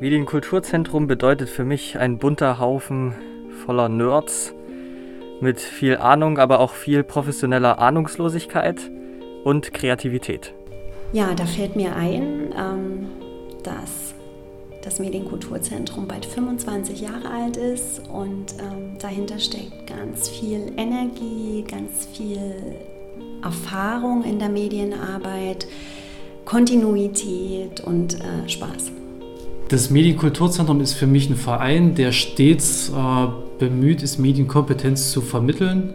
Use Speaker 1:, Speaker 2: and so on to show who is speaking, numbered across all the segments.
Speaker 1: Medienkulturzentrum bedeutet für mich ein bunter Haufen voller Nerds mit viel Ahnung, aber auch viel professioneller Ahnungslosigkeit und Kreativität.
Speaker 2: Ja, da fällt mir ein, ähm, dass das Medienkulturzentrum bald 25 Jahre alt ist und ähm, dahinter steckt ganz viel Energie, ganz viel Erfahrung in der Medienarbeit, Kontinuität und äh, Spaß.
Speaker 3: Das Medienkulturzentrum ist für mich ein Verein, der stets äh, bemüht ist, Medienkompetenz zu vermitteln.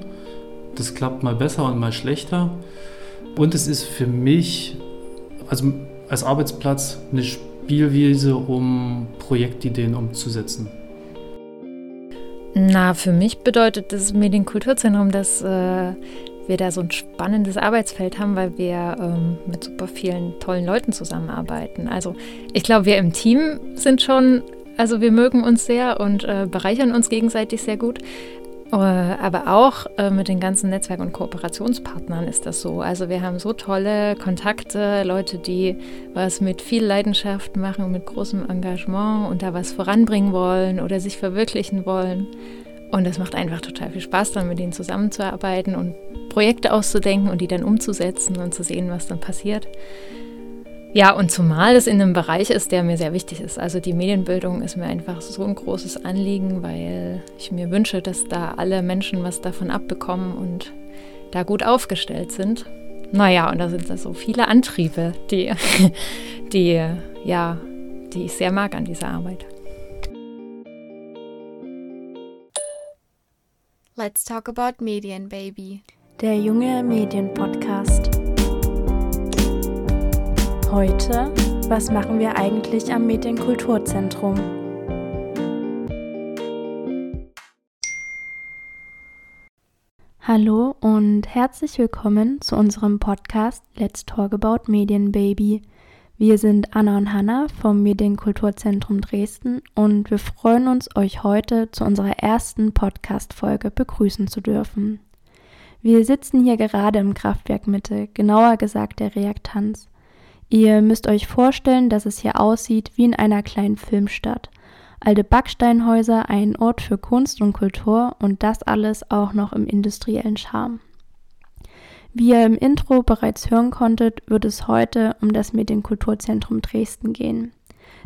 Speaker 3: Das klappt mal besser und mal schlechter. Und es ist für mich also als Arbeitsplatz eine Spielwiese, um Projektideen umzusetzen.
Speaker 4: Na, für mich bedeutet das Medienkulturzentrum, dass äh, wir da so ein spannendes Arbeitsfeld haben, weil wir ähm, mit super vielen tollen Leuten zusammenarbeiten. Also ich glaube, wir im Team sind schon, also wir mögen uns sehr und äh, bereichern uns gegenseitig sehr gut. Äh, aber auch äh, mit den ganzen Netzwerk- und Kooperationspartnern ist das so. Also wir haben so tolle Kontakte, Leute, die was mit viel Leidenschaft machen, mit großem Engagement und da was voranbringen wollen oder sich verwirklichen wollen. Und es macht einfach total viel Spaß, dann mit denen zusammenzuarbeiten und Projekte auszudenken und die dann umzusetzen und zu sehen, was dann passiert. Ja, und zumal es in einem Bereich ist, der mir sehr wichtig ist. Also die Medienbildung ist mir einfach so ein großes Anliegen, weil ich mir wünsche, dass da alle Menschen was davon abbekommen und da gut aufgestellt sind. Naja, und da sind da so viele Antriebe, die, die, ja, die ich sehr mag an dieser Arbeit.
Speaker 5: Let's talk about Medien, Baby.
Speaker 6: Der junge Medienpodcast. Heute, was machen wir eigentlich am Medienkulturzentrum? Hallo und herzlich willkommen zu unserem Podcast Let's Talk About Medien Baby. Wir sind Anna und Hanna vom Medienkulturzentrum Dresden und wir freuen uns, euch heute zu unserer ersten Podcast-Folge begrüßen zu dürfen. Wir sitzen hier gerade im Kraftwerk Mitte, genauer gesagt der Reaktanz. Ihr müsst euch vorstellen, dass es hier aussieht wie in einer kleinen Filmstadt. Alte Backsteinhäuser, ein Ort für Kunst und Kultur und das alles auch noch im industriellen Charme. Wie ihr im Intro bereits hören konntet, wird es heute um das Medienkulturzentrum Dresden gehen.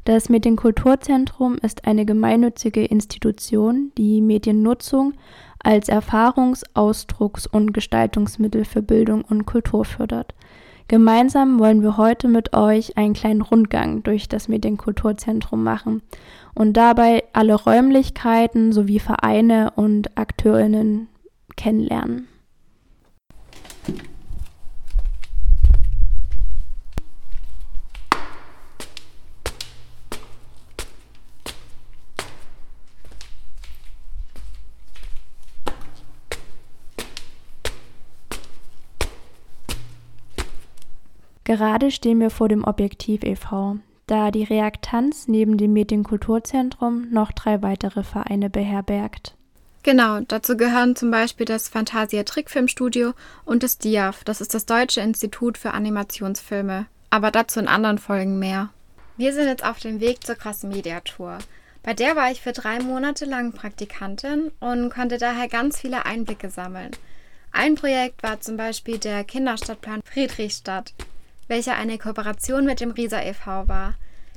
Speaker 6: Das Medienkulturzentrum ist eine gemeinnützige Institution, die Mediennutzung als Erfahrungs-, Ausdrucks- und Gestaltungsmittel für Bildung und Kultur fördert. Gemeinsam wollen wir heute mit euch einen kleinen Rundgang durch das Medienkulturzentrum machen und dabei alle Räumlichkeiten sowie Vereine und Akteurinnen kennenlernen. Gerade stehen wir vor dem Objektiv e.V., da die Reaktanz neben dem Medienkulturzentrum noch drei weitere Vereine beherbergt.
Speaker 5: Genau, dazu gehören zum Beispiel das Fantasia Trickfilmstudio und das DIAF, das ist das Deutsche Institut für Animationsfilme. Aber dazu in anderen Folgen mehr. Wir sind jetzt auf dem Weg zur Cross Media Tour. Bei der war ich für drei Monate lang Praktikantin und konnte daher ganz viele Einblicke sammeln. Ein Projekt war zum Beispiel der Kinderstadtplan Friedrichstadt welcher eine Kooperation mit dem Risa e.V. war.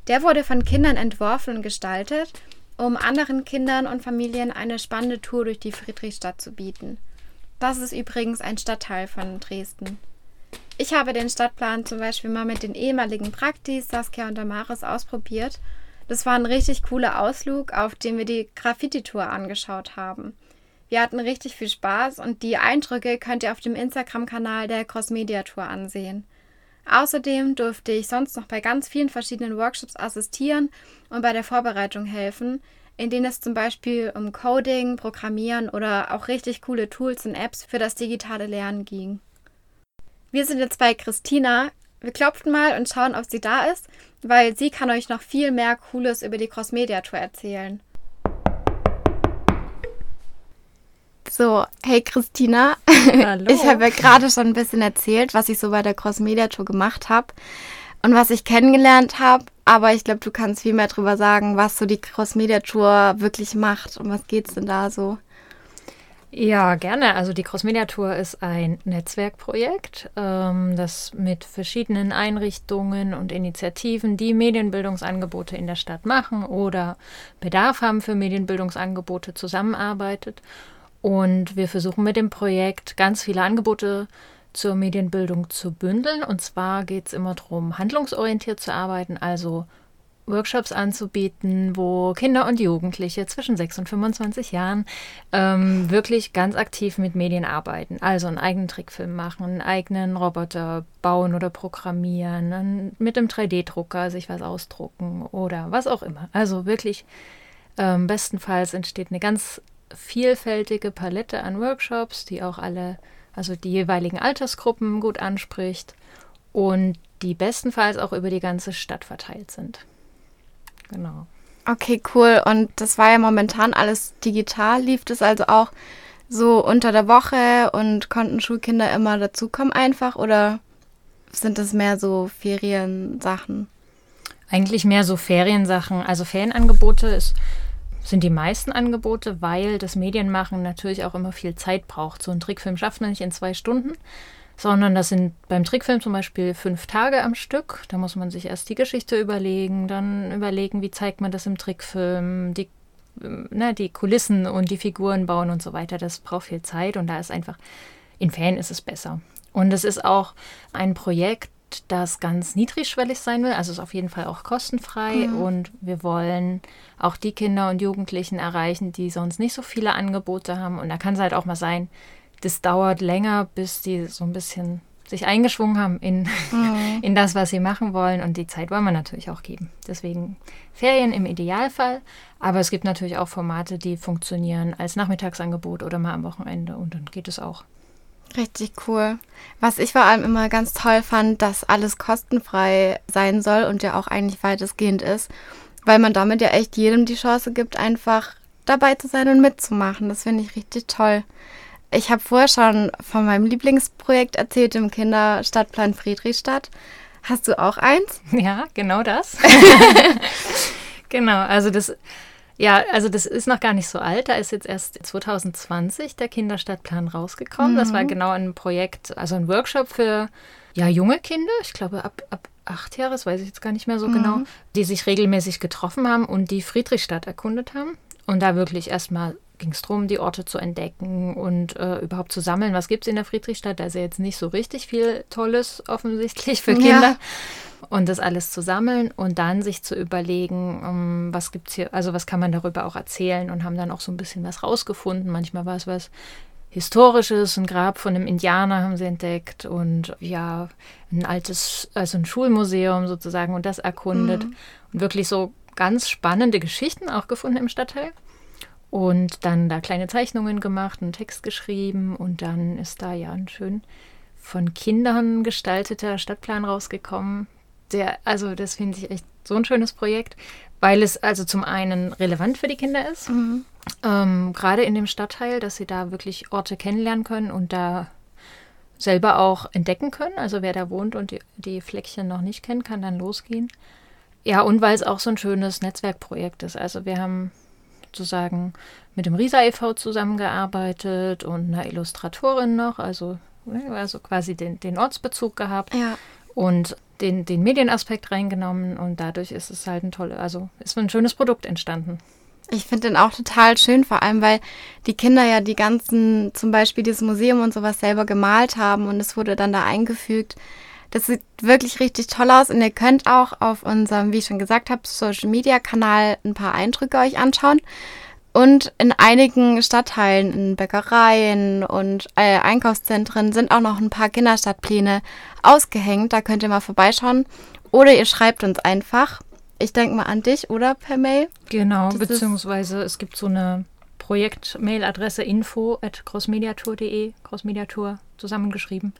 Speaker 5: Der wurde von Kindern entworfen und gestaltet, um anderen Kindern und Familien eine spannende Tour durch die Friedrichstadt zu bieten. Das ist übrigens ein Stadtteil von Dresden. Ich habe den Stadtplan zum Beispiel mal mit den ehemaligen Praktis Saskia und Damaris ausprobiert. Das war ein richtig cooler Ausflug, auf dem wir die Graffiti-Tour angeschaut haben. Wir hatten richtig viel Spaß und die Eindrücke könnt ihr auf dem Instagram-Kanal der Cross Media Tour ansehen. Außerdem durfte ich sonst noch bei ganz vielen verschiedenen Workshops assistieren und bei der Vorbereitung helfen, in denen es zum Beispiel um Coding, Programmieren oder auch richtig coole Tools und Apps für das digitale Lernen ging. Wir sind jetzt bei Christina. Wir klopfen mal und schauen, ob sie da ist, weil sie kann euch noch viel mehr Cooles über die Cross Media Tour erzählen. So, hey Christina.
Speaker 4: Hallo.
Speaker 5: Ich habe ja gerade schon ein bisschen erzählt, was ich so bei der Cross Media Tour gemacht habe. und was ich kennengelernt habe. Aber ich glaube, du kannst viel mehr darüber sagen, was so die Cross-Media-Tour wirklich macht und was geht es denn da so?
Speaker 4: Ja, gerne. Also die Crossmedia Tour ist ein Netzwerkprojekt, ähm, das mit verschiedenen Einrichtungen und Initiativen, die Medienbildungsangebote in der Stadt machen oder Bedarf haben für Medienbildungsangebote, zusammenarbeitet. Und wir versuchen mit dem Projekt ganz viele Angebote zur Medienbildung zu bündeln. Und zwar geht es immer darum, handlungsorientiert zu arbeiten, also Workshops anzubieten, wo Kinder und Jugendliche zwischen 6 und 25 Jahren ähm, wirklich ganz aktiv mit Medien arbeiten. Also einen eigenen Trickfilm machen, einen eigenen Roboter bauen oder programmieren, mit dem 3D-Drucker sich was ausdrucken oder was auch immer. Also wirklich ähm, bestenfalls entsteht eine ganz vielfältige Palette an Workshops, die auch alle, also die jeweiligen Altersgruppen gut anspricht und die bestenfalls auch über die ganze Stadt verteilt sind. Genau.
Speaker 5: Okay, cool. Und das war ja momentan alles digital. Lief das also auch so unter der Woche und konnten Schulkinder immer dazukommen einfach oder sind das mehr so Feriensachen?
Speaker 4: Eigentlich mehr so Feriensachen. Also Ferienangebote ist, sind die meisten Angebote, weil das Medienmachen natürlich auch immer viel Zeit braucht. So ein Trickfilm schafft man nicht in zwei Stunden sondern das sind beim Trickfilm zum Beispiel fünf Tage am Stück. Da muss man sich erst die Geschichte überlegen, dann überlegen, wie zeigt man das im Trickfilm, die, ne, die Kulissen und die Figuren bauen und so weiter. Das braucht viel Zeit und da ist einfach, in Ferien ist es besser. Und es ist auch ein Projekt, das ganz niedrigschwellig sein will. Also ist auf jeden Fall auch kostenfrei mhm. und wir wollen auch die Kinder und Jugendlichen erreichen, die sonst nicht so viele Angebote haben. Und da kann es halt auch mal sein, das dauert länger, bis die so ein bisschen sich eingeschwungen haben in, mhm. in das, was sie machen wollen. Und die Zeit wollen wir natürlich auch geben. Deswegen Ferien im Idealfall. Aber es gibt natürlich auch Formate, die funktionieren als Nachmittagsangebot oder mal am Wochenende. Und dann geht es auch.
Speaker 5: Richtig cool. Was ich vor allem immer ganz toll fand, dass alles kostenfrei sein soll und ja auch eigentlich weitestgehend ist, weil man damit ja echt jedem die Chance gibt, einfach dabei zu sein und mitzumachen. Das finde ich richtig toll. Ich habe vorher schon von meinem Lieblingsprojekt erzählt im Kinderstadtplan Friedrichstadt. Hast du auch eins?
Speaker 4: Ja, genau das. genau, also das, ja, also das ist noch gar nicht so alt. Da ist jetzt erst 2020 der Kinderstadtplan rausgekommen. Mhm. Das war mhm. genau ein Projekt, also ein Workshop für ja, junge Kinder, ich glaube ab, ab acht Jahre, das weiß ich jetzt gar nicht mehr so genau, mhm. genau, die sich regelmäßig getroffen haben und die Friedrichstadt erkundet haben. Und da wirklich erstmal ging es darum, die Orte zu entdecken und äh, überhaupt zu sammeln. Was gibt es in der Friedrichstadt? Da ist ja jetzt nicht so richtig viel Tolles offensichtlich für Kinder. Ja. Und das alles zu sammeln und dann sich zu überlegen, ähm, was gibt es hier, also was kann man darüber auch erzählen und haben dann auch so ein bisschen was rausgefunden. Manchmal war es was Historisches, ein Grab von einem Indianer haben sie entdeckt und ja, ein altes, also ein Schulmuseum sozusagen und das erkundet. Mhm. Und wirklich so ganz spannende Geschichten auch gefunden im Stadtteil. Und dann da kleine Zeichnungen gemacht, einen Text geschrieben und dann ist da ja ein schön von Kindern gestalteter Stadtplan rausgekommen. Der, also das finde ich echt so ein schönes Projekt, weil es also zum einen relevant für die Kinder ist, mhm. ähm, gerade in dem Stadtteil, dass sie da wirklich Orte kennenlernen können und da selber auch entdecken können. Also wer da wohnt und die, die Fleckchen noch nicht kennt, kann dann losgehen. Ja, und weil es auch so ein schönes Netzwerkprojekt ist. Also wir haben sozusagen mit dem Risa e.V. zusammengearbeitet und einer Illustratorin noch, also, ne, also quasi den, den Ortsbezug gehabt.
Speaker 5: Ja.
Speaker 4: Und den, den Medienaspekt reingenommen und dadurch ist es halt ein tolles, also ist ein schönes Produkt entstanden.
Speaker 5: Ich finde den auch total schön, vor allem weil die Kinder ja die ganzen, zum Beispiel dieses Museum und sowas selber gemalt haben und es wurde dann da eingefügt. Das sieht wirklich richtig toll aus und ihr könnt auch auf unserem, wie ich schon gesagt habe, Social Media Kanal ein paar Eindrücke euch anschauen. Und in einigen Stadtteilen, in Bäckereien und äh, Einkaufszentren sind auch noch ein paar Kinderstadtpläne ausgehängt. Da könnt ihr mal vorbeischauen. Oder ihr schreibt uns einfach. Ich denke mal an dich, oder per Mail?
Speaker 4: Genau, das beziehungsweise es gibt so eine Projekt-Mail-Adresse info at crossmediatour.de, Crossmediatour zusammengeschrieben.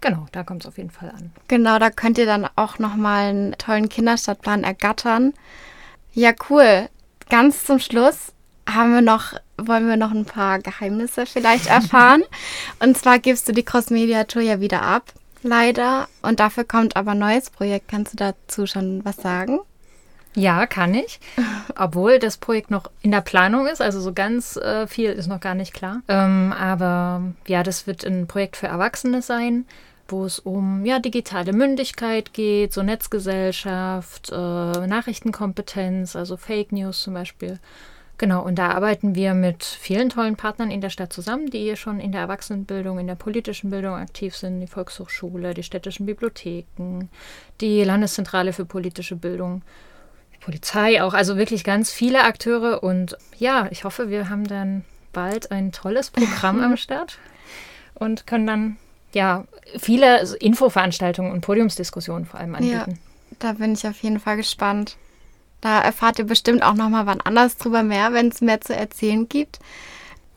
Speaker 4: Genau, da kommt es auf jeden Fall an.
Speaker 5: Genau, da könnt ihr dann auch nochmal einen tollen Kinderstadtplan ergattern. Ja, cool. Ganz zum Schluss haben wir noch, wollen wir noch ein paar Geheimnisse vielleicht erfahren. Und zwar gibst du die Cross-Media-Tour ja wieder ab. Leider. Und dafür kommt aber ein neues Projekt. Kannst du dazu schon was sagen?
Speaker 4: Ja, kann ich. Obwohl das Projekt noch in der Planung ist, also so ganz äh, viel ist noch gar nicht klar. Ähm, aber ja, das wird ein Projekt für Erwachsene sein, wo es um ja, digitale Mündigkeit geht, so Netzgesellschaft, äh, Nachrichtenkompetenz, also Fake News zum Beispiel. Genau, und da arbeiten wir mit vielen tollen Partnern in der Stadt zusammen, die schon in der Erwachsenenbildung, in der politischen Bildung aktiv sind, die Volkshochschule, die städtischen Bibliotheken, die Landeszentrale für politische Bildung, die Polizei auch, also wirklich ganz viele Akteure. Und ja, ich hoffe, wir haben dann bald ein tolles Programm am Start und können dann ja viele Infoveranstaltungen und Podiumsdiskussionen vor allem anbieten.
Speaker 5: Ja, da bin ich auf jeden Fall gespannt. Da erfahrt ihr bestimmt auch nochmal wann anders drüber mehr, wenn es mehr zu erzählen gibt.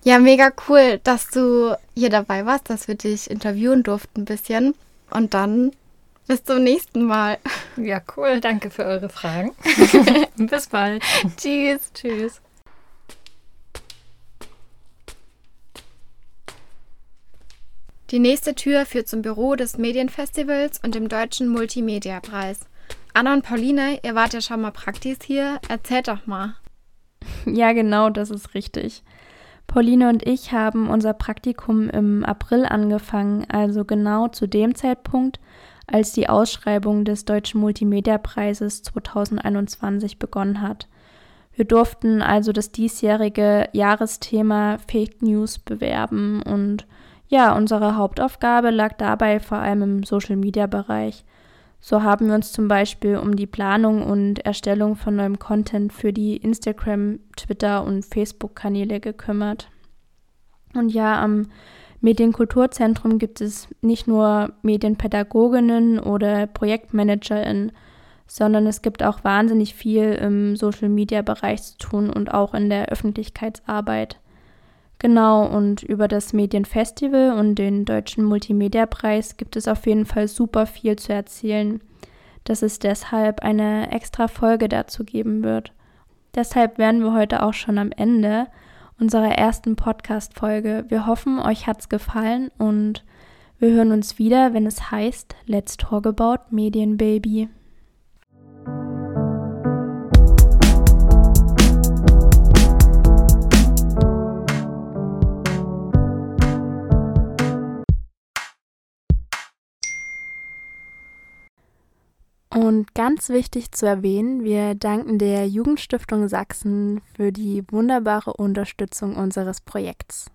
Speaker 5: Ja, mega cool, dass du hier dabei warst, dass wir dich interviewen durften ein bisschen. Und dann bis zum nächsten Mal.
Speaker 4: Ja, cool. Danke für eure Fragen. bis bald.
Speaker 5: Tschüss. Tschüss. Die nächste Tür führt zum Büro des Medienfestivals und dem Deutschen Multimedia-Preis. Anna und Pauline, ihr wart ja schon mal Praktis hier. Erzählt doch mal.
Speaker 6: Ja, genau, das ist richtig. Pauline und ich haben unser Praktikum im April angefangen, also genau zu dem Zeitpunkt, als die Ausschreibung des Deutschen Multimedia-Preises 2021 begonnen hat. Wir durften also das diesjährige Jahresthema Fake News bewerben und ja, unsere Hauptaufgabe lag dabei vor allem im Social-Media-Bereich. So haben wir uns zum Beispiel um die Planung und Erstellung von neuem Content für die Instagram, Twitter und Facebook-Kanäle gekümmert. Und ja, am Medienkulturzentrum gibt es nicht nur Medienpädagoginnen oder ProjektmanagerInnen, sondern es gibt auch wahnsinnig viel im Social-Media-Bereich zu tun und auch in der Öffentlichkeitsarbeit. Genau, und über das Medienfestival und den Deutschen Multimedia-Preis gibt es auf jeden Fall super viel zu erzählen, dass es deshalb eine extra Folge dazu geben wird. Deshalb wären wir heute auch schon am Ende unserer ersten Podcast-Folge. Wir hoffen, euch hat's gefallen und wir hören uns wieder, wenn es heißt Let's Talk About Medien Und ganz wichtig zu erwähnen, wir danken der Jugendstiftung Sachsen für die wunderbare Unterstützung unseres Projekts.